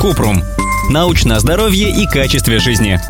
Купрум. Научное здоровье и качестве жизни.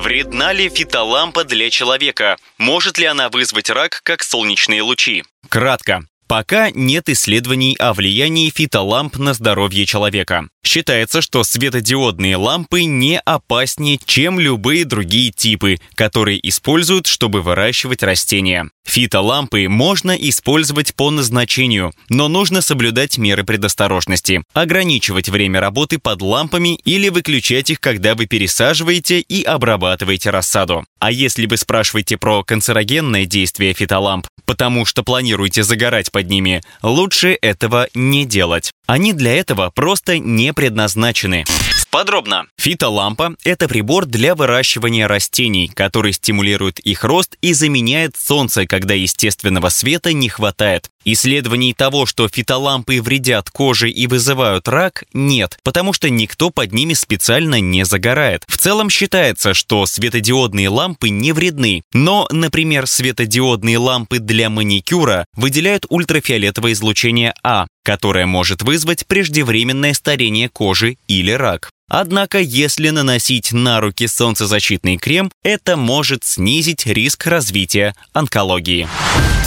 Вредна ли фитолампа для человека? Может ли она вызвать рак, как солнечные лучи? Кратко. Пока нет исследований о влиянии фитоламп на здоровье человека. Считается, что светодиодные лампы не опаснее, чем любые другие типы, которые используют, чтобы выращивать растения. Фитолампы можно использовать по назначению, но нужно соблюдать меры предосторожности, ограничивать время работы под лампами или выключать их, когда вы пересаживаете и обрабатываете рассаду. А если вы спрашиваете про канцерогенное действие фитоламп, потому что планируете загорать под ними, лучше этого не делать. Они для этого просто не предназначены. Подробно. Фитолампа – это прибор для выращивания растений, который стимулирует их рост и заменяет солнце, когда естественного света не хватает. Исследований того, что фитолампы вредят коже и вызывают рак, нет, потому что никто под ними специально не загорает. В целом считается, что светодиодные лампы не вредны, но, например, светодиодные лампы для маникюра выделяют ультрафиолетовое излучение А, которое может вызвать преждевременное старение кожи или рак. Однако, если наносить на руки солнцезащитный крем, это может снизить риск развития онкологии.